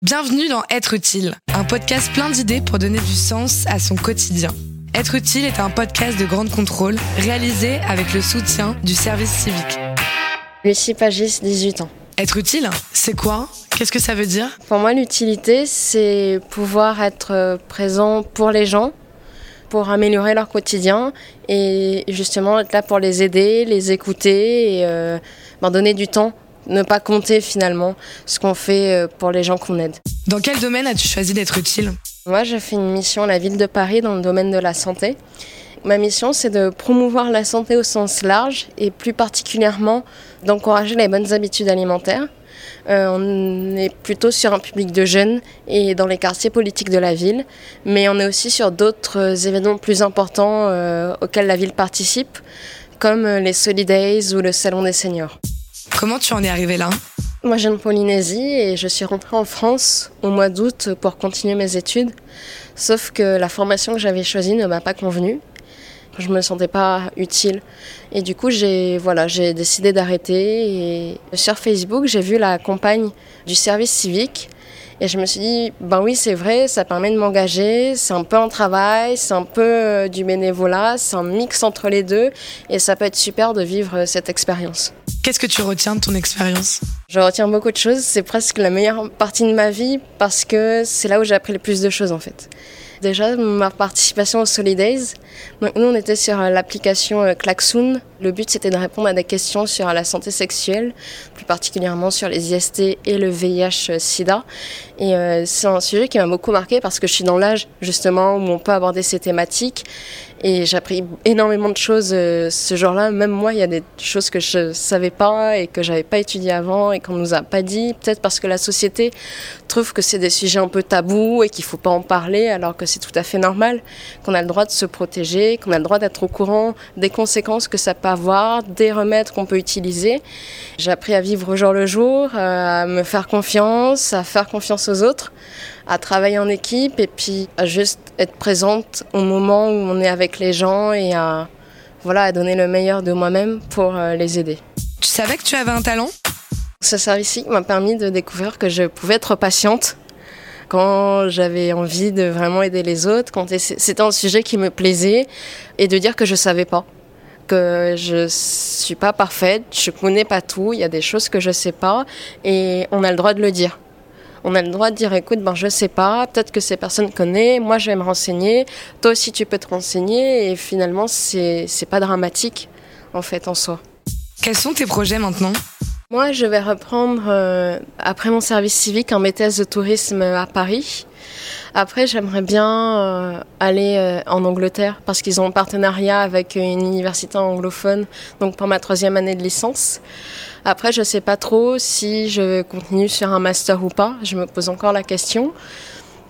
Bienvenue dans Être utile, un podcast plein d'idées pour donner du sens à son quotidien. Être utile est un podcast de grande contrôle réalisé avec le soutien du service civique. Lucie Pagis, 18 ans. Être utile, c'est quoi? Qu'est-ce que ça veut dire? Pour moi, l'utilité, c'est pouvoir être présent pour les gens, pour améliorer leur quotidien et justement être là pour les aider, les écouter et euh, leur donner du temps ne pas compter finalement ce qu'on fait euh, pour les gens qu'on aide. Dans quel domaine as-tu choisi d'être utile? Moi, j'ai fait une mission à la ville de Paris dans le domaine de la santé. Ma mission, c'est de promouvoir la santé au sens large et plus particulièrement d'encourager les bonnes habitudes alimentaires. Euh, on est plutôt sur un public de jeunes et dans les quartiers politiques de la ville, mais on est aussi sur d'autres événements plus importants euh, auxquels la ville participe, comme les Solidays ou le Salon des seniors. Comment tu en es arrivé là? Moi, je viens de Polynésie et je suis rentrée en France au mois d'août pour continuer mes études. Sauf que la formation que j'avais choisie ne m'a pas convenu. Je me sentais pas utile. Et du coup, j'ai voilà, j'ai décidé d'arrêter. Et sur Facebook, j'ai vu la campagne du service civique. Et je me suis dit, ben oui, c'est vrai, ça permet de m'engager, c'est un peu un travail, c'est un peu euh, du bénévolat, c'est un mix entre les deux, et ça peut être super de vivre cette expérience. Qu'est-ce que tu retiens de ton expérience? Je retiens beaucoup de choses. C'est presque la meilleure partie de ma vie parce que c'est là où j'ai appris le plus de choses en fait. Déjà, ma participation au Solidays. nous, on était sur euh, l'application euh, Klaxoon. Le but, c'était de répondre à des questions sur la santé sexuelle, plus particulièrement sur les IST et le VIH-Sida. Et euh, c'est un sujet qui m'a beaucoup marqué parce que je suis dans l'âge, justement, où on peut aborder ces thématiques. Et j'ai appris énormément de choses ce jour-là. Même moi, il y a des choses que je savais pas et que j'avais pas étudiées avant et qu'on nous a pas dit. Peut-être parce que la société trouve que c'est des sujets un peu tabous et qu'il faut pas en parler, alors que c'est tout à fait normal, qu'on a le droit de se protéger, qu'on a le droit d'être au courant des conséquences que ça peut avoir, des remèdes qu'on peut utiliser. J'ai appris à vivre au jour le jour, à me faire confiance, à faire confiance aux autres, à travailler en équipe et puis à juste être présente au moment où on est avec les gens et à, voilà, à donner le meilleur de moi-même pour euh, les aider. Tu savais que tu avais un talent? Ce service-ci m'a permis de découvrir que je pouvais être patiente quand j'avais envie de vraiment aider les autres, quand c'était un sujet qui me plaisait, et de dire que je savais pas, que je suis pas parfaite, je connais pas tout, il y a des choses que je sais pas, et on a le droit de le dire. On a le droit de dire, écoute, ben je sais pas, peut-être que ces personnes connaissent, moi je vais me renseigner, toi aussi tu peux te renseigner, et finalement c'est pas dramatique en fait en soi. Quels sont tes projets maintenant? Moi, je vais reprendre, euh, après mon service civique, en maîtresse de tourisme à Paris. Après, j'aimerais bien euh, aller euh, en Angleterre parce qu'ils ont un partenariat avec une université anglophone, donc pour ma troisième année de licence. Après, je ne sais pas trop si je continue sur un master ou pas. Je me pose encore la question.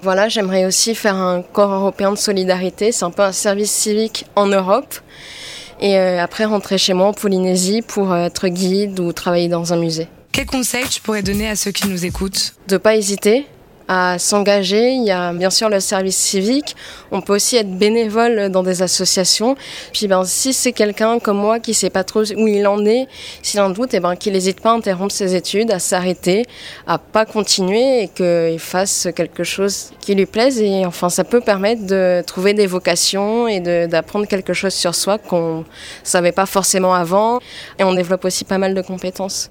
Voilà, j'aimerais aussi faire un corps européen de solidarité. C'est un peu un service civique en Europe et euh, après rentrer chez moi en Polynésie pour être guide ou travailler dans un musée. Quel conseil tu pourrais donner à ceux qui nous écoutent? De pas hésiter, à s'engager. Il y a bien sûr le service civique. On peut aussi être bénévole dans des associations. Puis ben, si c'est quelqu'un comme moi qui sait pas trop où il en est, s'il en doute, et eh ben, qu'il n'hésite pas à interrompre ses études, à s'arrêter, à pas continuer et qu'il fasse quelque chose qui lui plaise. Et enfin, ça peut permettre de trouver des vocations et d'apprendre quelque chose sur soi qu'on savait pas forcément avant. Et on développe aussi pas mal de compétences.